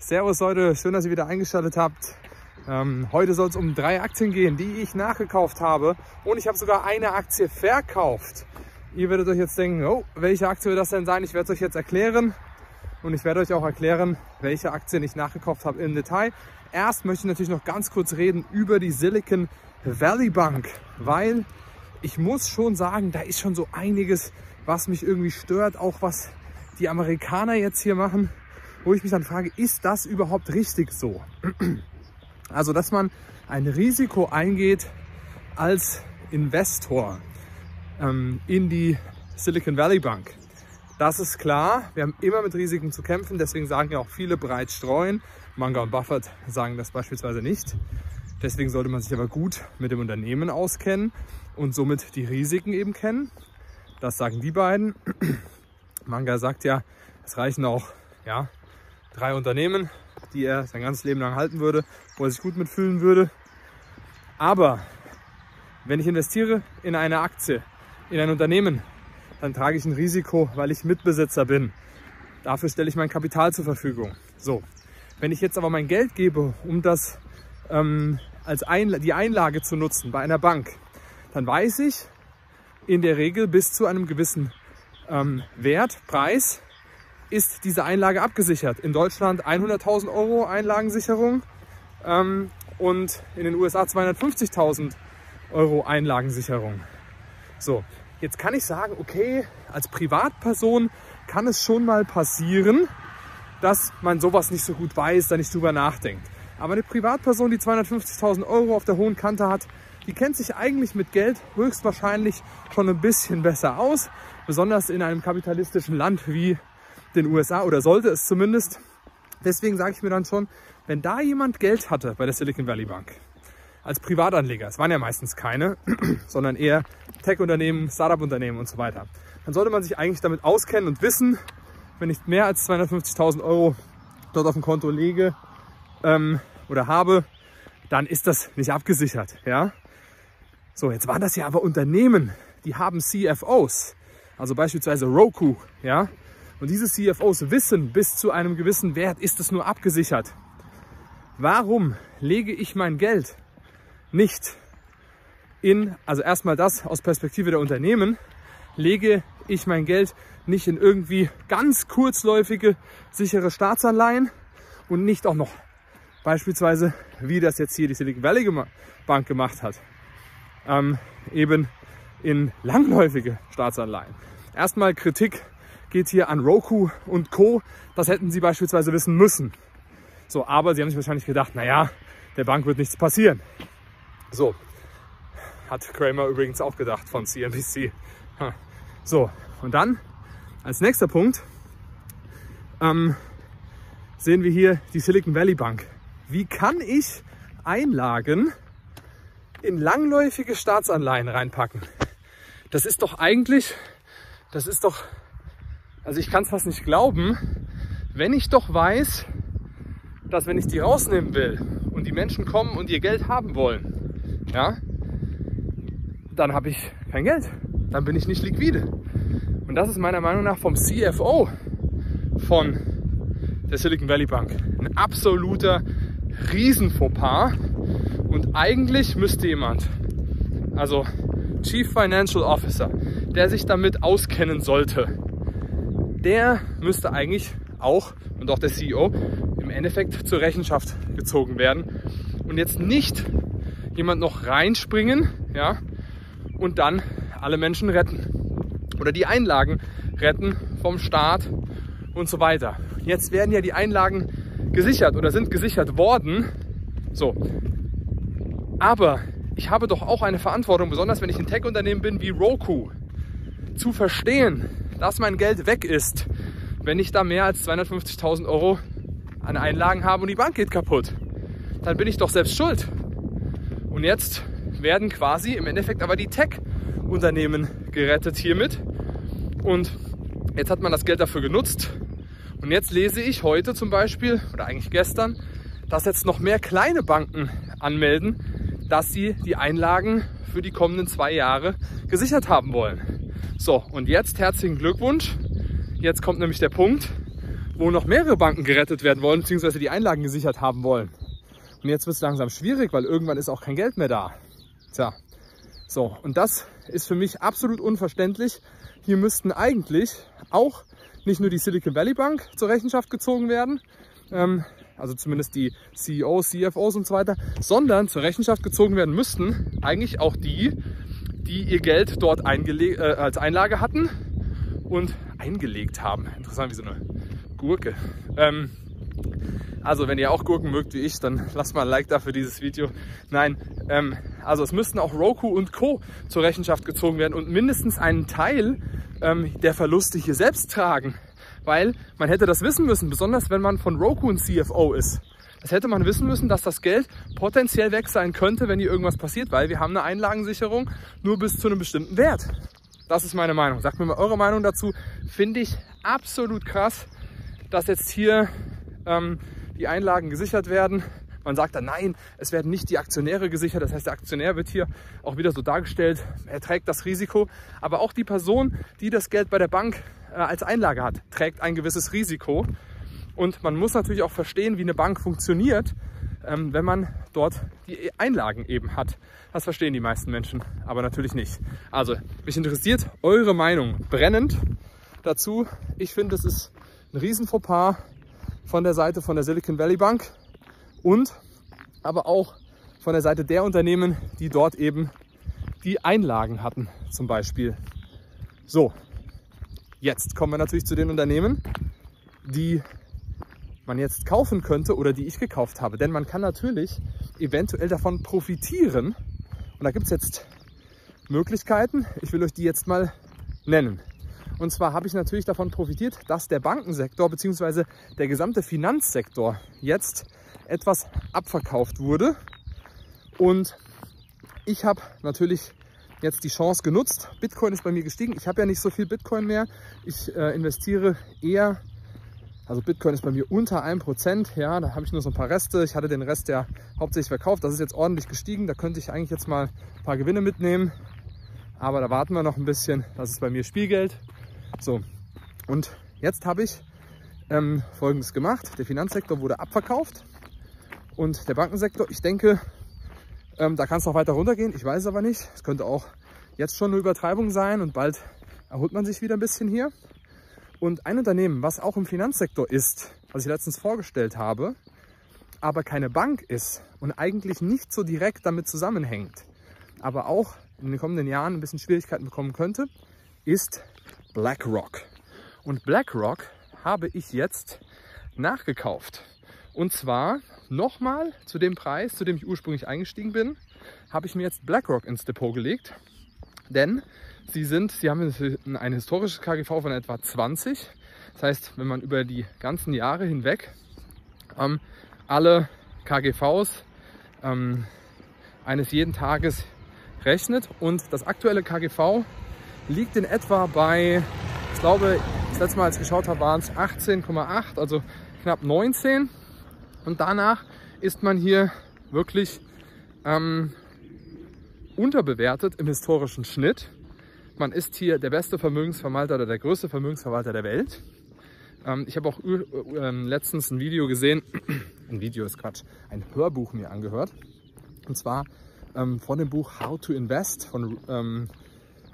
Servus Leute, schön, dass ihr wieder eingeschaltet habt. Ähm, heute soll es um drei Aktien gehen, die ich nachgekauft habe und ich habe sogar eine Aktie verkauft. Ihr werdet euch jetzt denken, oh, welche Aktie wird das denn sein? Ich werde es euch jetzt erklären und ich werde euch auch erklären, welche Aktien ich nachgekauft habe im Detail. Erst möchte ich natürlich noch ganz kurz reden über die Silicon Valley Bank, weil ich muss schon sagen, da ist schon so einiges, was mich irgendwie stört, auch was die Amerikaner jetzt hier machen wo ich mich dann frage, ist das überhaupt richtig so? Also, dass man ein Risiko eingeht als Investor ähm, in die Silicon Valley Bank. Das ist klar, wir haben immer mit Risiken zu kämpfen, deswegen sagen ja auch viele breit streuen. Manga und Buffett sagen das beispielsweise nicht. Deswegen sollte man sich aber gut mit dem Unternehmen auskennen und somit die Risiken eben kennen. Das sagen die beiden. Manga sagt ja, es reichen auch ja, drei Unternehmen, die er sein ganzes Leben lang halten würde, wo er sich gut mitfühlen würde. Aber wenn ich investiere in eine Aktie, in ein Unternehmen, dann trage ich ein Risiko, weil ich Mitbesitzer bin. Dafür stelle ich mein Kapital zur Verfügung. So, wenn ich jetzt aber mein Geld gebe, um das ähm, als Einla die Einlage zu nutzen bei einer Bank, dann weiß ich in der Regel bis zu einem gewissen ähm, Wert, Preis, ist diese Einlage abgesichert. In Deutschland 100.000 Euro Einlagensicherung ähm, und in den USA 250.000 Euro Einlagensicherung. So, jetzt kann ich sagen, okay, als Privatperson kann es schon mal passieren, dass man sowas nicht so gut weiß, da nicht drüber nachdenkt. Aber eine Privatperson, die 250.000 Euro auf der hohen Kante hat, die kennt sich eigentlich mit Geld höchstwahrscheinlich schon ein bisschen besser aus, besonders in einem kapitalistischen Land wie den USA oder sollte es zumindest. Deswegen sage ich mir dann schon, wenn da jemand Geld hatte bei der Silicon Valley Bank, als Privatanleger, es waren ja meistens keine, sondern eher Tech-Unternehmen, Startup-Unternehmen und so weiter, dann sollte man sich eigentlich damit auskennen und wissen, wenn ich mehr als 250.000 Euro dort auf dem Konto lege ähm, oder habe, dann ist das nicht abgesichert. Ja? So, jetzt waren das ja aber Unternehmen, die haben CFOs, also beispielsweise Roku, ja, und diese CFOs wissen, bis zu einem gewissen Wert ist es nur abgesichert. Warum lege ich mein Geld nicht in, also erstmal das aus Perspektive der Unternehmen, lege ich mein Geld nicht in irgendwie ganz kurzläufige, sichere Staatsanleihen und nicht auch noch beispielsweise, wie das jetzt hier die Silicon Valley Bank gemacht hat, ähm, eben in langläufige Staatsanleihen. Erstmal Kritik geht hier an Roku und Co. Das hätten sie beispielsweise wissen müssen. So, aber sie haben sich wahrscheinlich gedacht, naja, der Bank wird nichts passieren. So, hat Kramer übrigens auch gedacht von CNBC. So, und dann als nächster Punkt ähm, sehen wir hier die Silicon Valley Bank. Wie kann ich Einlagen in langläufige Staatsanleihen reinpacken? Das ist doch eigentlich, das ist doch also ich kann es fast nicht glauben, wenn ich doch weiß, dass wenn ich die rausnehmen will und die Menschen kommen und ihr Geld haben wollen, ja, dann habe ich kein Geld. Dann bin ich nicht liquide. Und das ist meiner Meinung nach vom CFO von der Silicon Valley Bank ein absoluter Riesenfauxpas. Und eigentlich müsste jemand, also Chief Financial Officer, der sich damit auskennen sollte, der müsste eigentlich auch und auch der CEO im Endeffekt zur Rechenschaft gezogen werden und jetzt nicht jemand noch reinspringen, ja, und dann alle Menschen retten oder die Einlagen retten vom Staat und so weiter. Jetzt werden ja die Einlagen gesichert oder sind gesichert worden. So. Aber ich habe doch auch eine Verantwortung, besonders wenn ich ein Tech-Unternehmen bin wie Roku, zu verstehen, dass mein Geld weg ist, wenn ich da mehr als 250.000 Euro an Einlagen habe und die Bank geht kaputt. Dann bin ich doch selbst schuld. Und jetzt werden quasi im Endeffekt aber die Tech-Unternehmen gerettet hiermit. Und jetzt hat man das Geld dafür genutzt. Und jetzt lese ich heute zum Beispiel, oder eigentlich gestern, dass jetzt noch mehr kleine Banken anmelden, dass sie die Einlagen für die kommenden zwei Jahre gesichert haben wollen. So, und jetzt herzlichen Glückwunsch. Jetzt kommt nämlich der Punkt. wo noch mehrere Banken gerettet werden wollen, beziehungsweise die Einlagen gesichert haben wollen. Und jetzt wird es langsam schwierig, weil irgendwann ist auch kein Geld mehr da. Tja, so, und das ist für mich absolut unverständlich. Hier müssten eigentlich auch nicht nur die Silicon Valley Bank zur Rechenschaft gezogen werden, ähm, also zumindest die CEOs, CFOs und so weiter, sondern zur Rechenschaft gezogen werden müssten eigentlich auch die, die ihr Geld dort äh, als Einlage hatten und eingelegt haben. Interessant, wie so eine Gurke. Ähm, also wenn ihr auch Gurken mögt wie ich, dann lasst mal ein Like da für dieses Video. Nein, ähm, also es müssten auch Roku und Co. zur Rechenschaft gezogen werden und mindestens einen Teil ähm, der Verluste hier selbst tragen. Weil man hätte das wissen müssen, besonders wenn man von Roku ein CFO ist. Das hätte man wissen müssen, dass das Geld potenziell weg sein könnte, wenn hier irgendwas passiert, weil wir haben eine Einlagensicherung nur bis zu einem bestimmten Wert. Das ist meine Meinung. Sagt mir mal eure Meinung dazu. Finde ich absolut krass, dass jetzt hier ähm, die Einlagen gesichert werden. Man sagt dann, nein, es werden nicht die Aktionäre gesichert. Das heißt, der Aktionär wird hier auch wieder so dargestellt, er trägt das Risiko. Aber auch die Person, die das Geld bei der Bank äh, als Einlage hat, trägt ein gewisses Risiko. Und man muss natürlich auch verstehen, wie eine Bank funktioniert, ähm, wenn man dort die Einlagen eben hat. Das verstehen die meisten Menschen, aber natürlich nicht. Also, mich interessiert eure Meinung brennend dazu. Ich finde, es ist ein riesen Fauxpas von der Seite von der Silicon Valley Bank und aber auch von der Seite der Unternehmen, die dort eben die Einlagen hatten zum Beispiel. So, jetzt kommen wir natürlich zu den Unternehmen, die man jetzt kaufen könnte oder die ich gekauft habe. Denn man kann natürlich eventuell davon profitieren. Und da gibt es jetzt Möglichkeiten. Ich will euch die jetzt mal nennen. Und zwar habe ich natürlich davon profitiert, dass der Bankensektor bzw. der gesamte Finanzsektor jetzt etwas abverkauft wurde. Und ich habe natürlich jetzt die Chance genutzt. Bitcoin ist bei mir gestiegen. Ich habe ja nicht so viel Bitcoin mehr. Ich äh, investiere eher, also Bitcoin ist bei mir unter 1%. Ja, da habe ich nur so ein paar Reste. Ich hatte den Rest ja hauptsächlich verkauft. Das ist jetzt ordentlich gestiegen. Da könnte ich eigentlich jetzt mal ein paar Gewinne mitnehmen. Aber da warten wir noch ein bisschen. Das ist bei mir Spielgeld. So, und jetzt habe ich ähm, Folgendes gemacht. Der Finanzsektor wurde abverkauft und der Bankensektor, ich denke, ähm, da kann es noch weiter runtergehen. Ich weiß aber nicht. Es könnte auch jetzt schon eine Übertreibung sein und bald erholt man sich wieder ein bisschen hier. Und ein Unternehmen, was auch im Finanzsektor ist, was ich letztens vorgestellt habe, aber keine Bank ist und eigentlich nicht so direkt damit zusammenhängt, aber auch in den kommenden Jahren ein bisschen Schwierigkeiten bekommen könnte, ist BlackRock. Und BlackRock habe ich jetzt nachgekauft. Und zwar nochmal zu dem Preis, zu dem ich ursprünglich eingestiegen bin, habe ich mir jetzt BlackRock ins Depot gelegt. Denn sie sind, sie haben ein historisches KGV von etwa 20. Das heißt, wenn man über die ganzen Jahre hinweg ähm, alle KGVs ähm, eines jeden Tages rechnet und das aktuelle KGV liegt in etwa bei, ich glaube, das letzte Mal, als ich geschaut habe, waren es 18,8, also knapp 19. Und danach ist man hier wirklich ähm, unterbewertet im historischen Schnitt. Man ist hier der beste Vermögensverwalter oder der größte Vermögensverwalter der Welt. Ähm, ich habe auch äh, letztens ein Video gesehen, ein Video ist Quatsch, ein Hörbuch mir angehört. Und zwar ähm, von dem Buch How to Invest von ähm,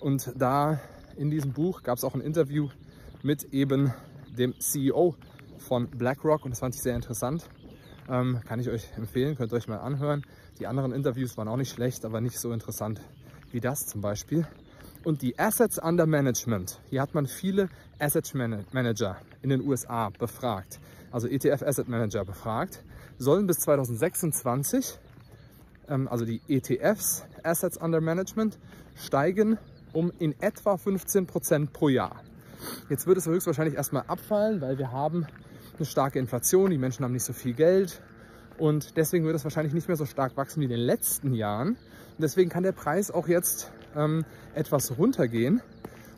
und da in diesem Buch gab es auch ein Interview mit eben dem CEO von BlackRock und das fand ich sehr interessant. Ähm, kann ich euch empfehlen, könnt ihr euch mal anhören. Die anderen Interviews waren auch nicht schlecht, aber nicht so interessant wie das zum Beispiel. Und die Assets Under Management, hier hat man viele Asset Manager in den USA befragt, also ETF Asset Manager befragt, sollen bis 2026, ähm, also die ETFs Assets Under Management, steigen um in etwa 15 Prozent pro Jahr. Jetzt wird es höchstwahrscheinlich erstmal abfallen, weil wir haben eine starke Inflation, die Menschen haben nicht so viel Geld und deswegen wird es wahrscheinlich nicht mehr so stark wachsen wie in den letzten Jahren. Und deswegen kann der Preis auch jetzt ähm, etwas runtergehen.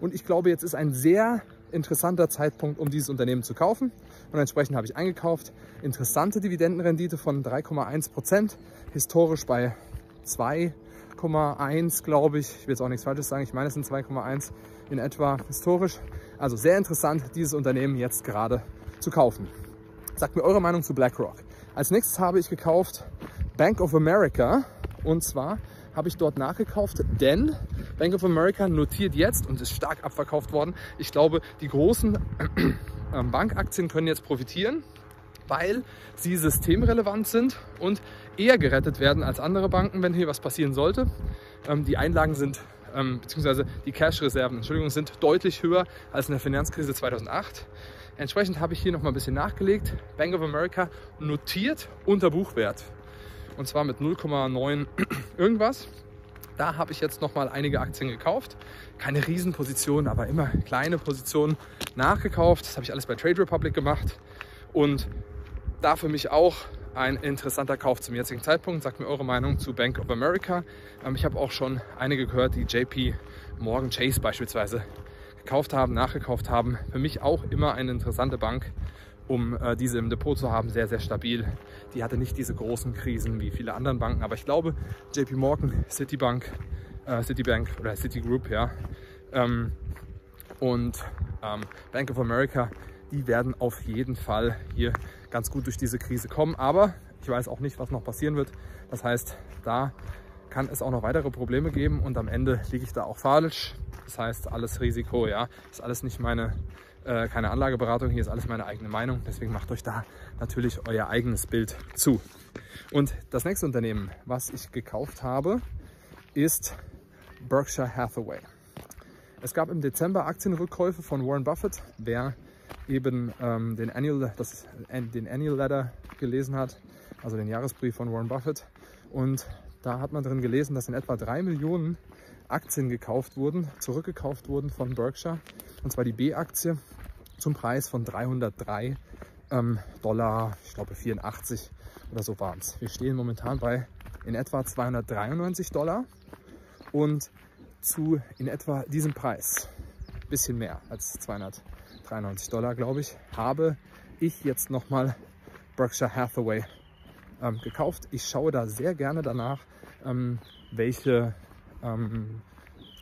Und ich glaube, jetzt ist ein sehr interessanter Zeitpunkt, um dieses Unternehmen zu kaufen. Und entsprechend habe ich eingekauft. Interessante Dividendenrendite von 3,1 Prozent, historisch bei 2 2,1 glaube ich. Ich will jetzt auch nichts Falsches sagen. Ich meine, es sind 2,1 in etwa historisch. Also sehr interessant, dieses Unternehmen jetzt gerade zu kaufen. Sagt mir eure Meinung zu BlackRock. Als nächstes habe ich gekauft Bank of America und zwar habe ich dort nachgekauft, denn Bank of America notiert jetzt und ist stark abverkauft worden. Ich glaube, die großen ähm, Bankaktien können jetzt profitieren, weil sie systemrelevant sind und eher gerettet werden als andere Banken, wenn hier was passieren sollte. Ähm, die Einlagen sind ähm, beziehungsweise die Cash-Reserven, Entschuldigung, sind deutlich höher als in der Finanzkrise 2008. Entsprechend habe ich hier noch mal ein bisschen nachgelegt. Bank of America notiert unter Buchwert und zwar mit 0,9 irgendwas. Da habe ich jetzt noch mal einige Aktien gekauft. Keine Riesenpositionen, aber immer kleine Positionen nachgekauft. Das habe ich alles bei Trade Republic gemacht und da für mich auch ein interessanter Kauf zum jetzigen Zeitpunkt. Sagt mir eure Meinung zu Bank of America. Ähm, ich habe auch schon einige gehört, die JP Morgan Chase beispielsweise gekauft haben, nachgekauft haben. Für mich auch immer eine interessante Bank, um äh, diese im Depot zu haben. Sehr, sehr stabil. Die hatte nicht diese großen Krisen wie viele andere Banken. Aber ich glaube, JP Morgan, Citibank, äh, Citibank oder Citigroup, ja, ähm, und ähm, Bank of America, die werden auf jeden Fall hier ganz gut durch diese Krise kommen. Aber ich weiß auch nicht, was noch passieren wird. Das heißt, da kann es auch noch weitere Probleme geben und am Ende liege ich da auch falsch. Das heißt, alles Risiko, ja, ist alles nicht meine, äh, keine Anlageberatung, hier ist alles meine eigene Meinung. Deswegen macht euch da natürlich euer eigenes Bild zu. Und das nächste Unternehmen, was ich gekauft habe, ist Berkshire Hathaway. Es gab im Dezember Aktienrückkäufe von Warren Buffett. Wer eben ähm, den, Annual, das, äh, den Annual Letter gelesen hat, also den Jahresbrief von Warren Buffett. Und da hat man drin gelesen, dass in etwa drei Millionen Aktien gekauft wurden, zurückgekauft wurden von Berkshire. Und zwar die B-Aktie zum Preis von 303 ähm, Dollar, ich glaube 84 oder so waren es. Wir stehen momentan bei in etwa 293 Dollar und zu in etwa diesem Preis, bisschen mehr als 200 93 Dollar, glaube ich, habe ich jetzt nochmal Berkshire Hathaway ähm, gekauft. Ich schaue da sehr gerne danach, welche, ähm,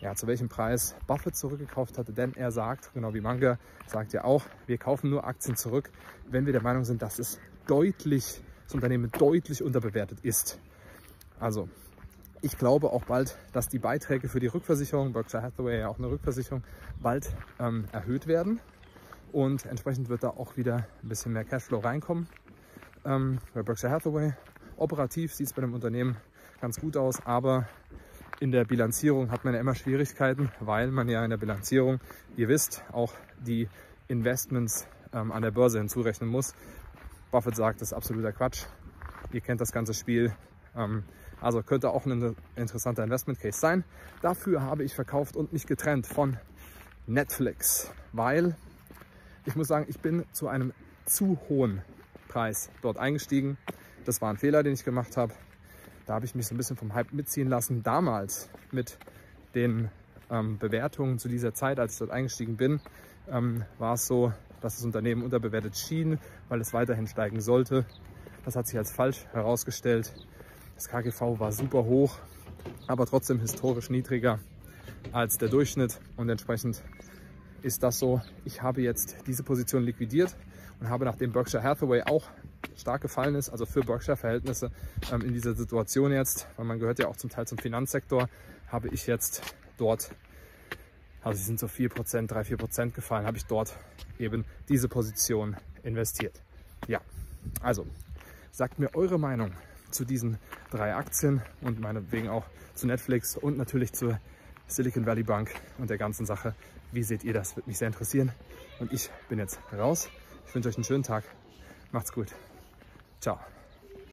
ja, zu welchem Preis Buffett zurückgekauft hatte, denn er sagt, genau wie Manga, sagt ja auch, wir kaufen nur Aktien zurück, wenn wir der Meinung sind, dass es deutlich, das Unternehmen deutlich unterbewertet ist. Also ich glaube auch bald, dass die Beiträge für die Rückversicherung, Berkshire Hathaway ja auch eine Rückversicherung, bald ähm, erhöht werden und entsprechend wird da auch wieder ein bisschen mehr Cashflow reinkommen. Ähm, bei Berkshire Hathaway operativ sieht es bei dem Unternehmen ganz gut aus, aber in der Bilanzierung hat man ja immer Schwierigkeiten, weil man ja in der Bilanzierung, ihr wisst, auch die Investments ähm, an der Börse hinzurechnen muss. Buffett sagt, das ist absoluter Quatsch. Ihr kennt das ganze Spiel. Ähm, also könnte auch ein interessanter Investment Case sein. Dafür habe ich verkauft und mich getrennt von Netflix, weil ich muss sagen, ich bin zu einem zu hohen Preis dort eingestiegen. Das war ein Fehler, den ich gemacht habe. Da habe ich mich so ein bisschen vom Hype mitziehen lassen. Damals mit den ähm, Bewertungen zu dieser Zeit, als ich dort eingestiegen bin, ähm, war es so, dass das Unternehmen unterbewertet schien, weil es weiterhin steigen sollte. Das hat sich als falsch herausgestellt. Das KGV war super hoch, aber trotzdem historisch niedriger als der Durchschnitt und entsprechend ist das so, ich habe jetzt diese Position liquidiert und habe nachdem Berkshire Hathaway auch stark gefallen ist, also für Berkshire-Verhältnisse ähm, in dieser Situation jetzt, weil man gehört ja auch zum Teil zum Finanzsektor, habe ich jetzt dort, also sie sind so 4%, 3, 4% gefallen, habe ich dort eben diese Position investiert. Ja, also sagt mir eure Meinung zu diesen drei Aktien und meinetwegen auch zu Netflix und natürlich zur Silicon Valley Bank und der ganzen Sache. Wie seht ihr das? Würde mich sehr interessieren. Und ich bin jetzt raus. Ich wünsche euch einen schönen Tag. Macht's gut. Tchau.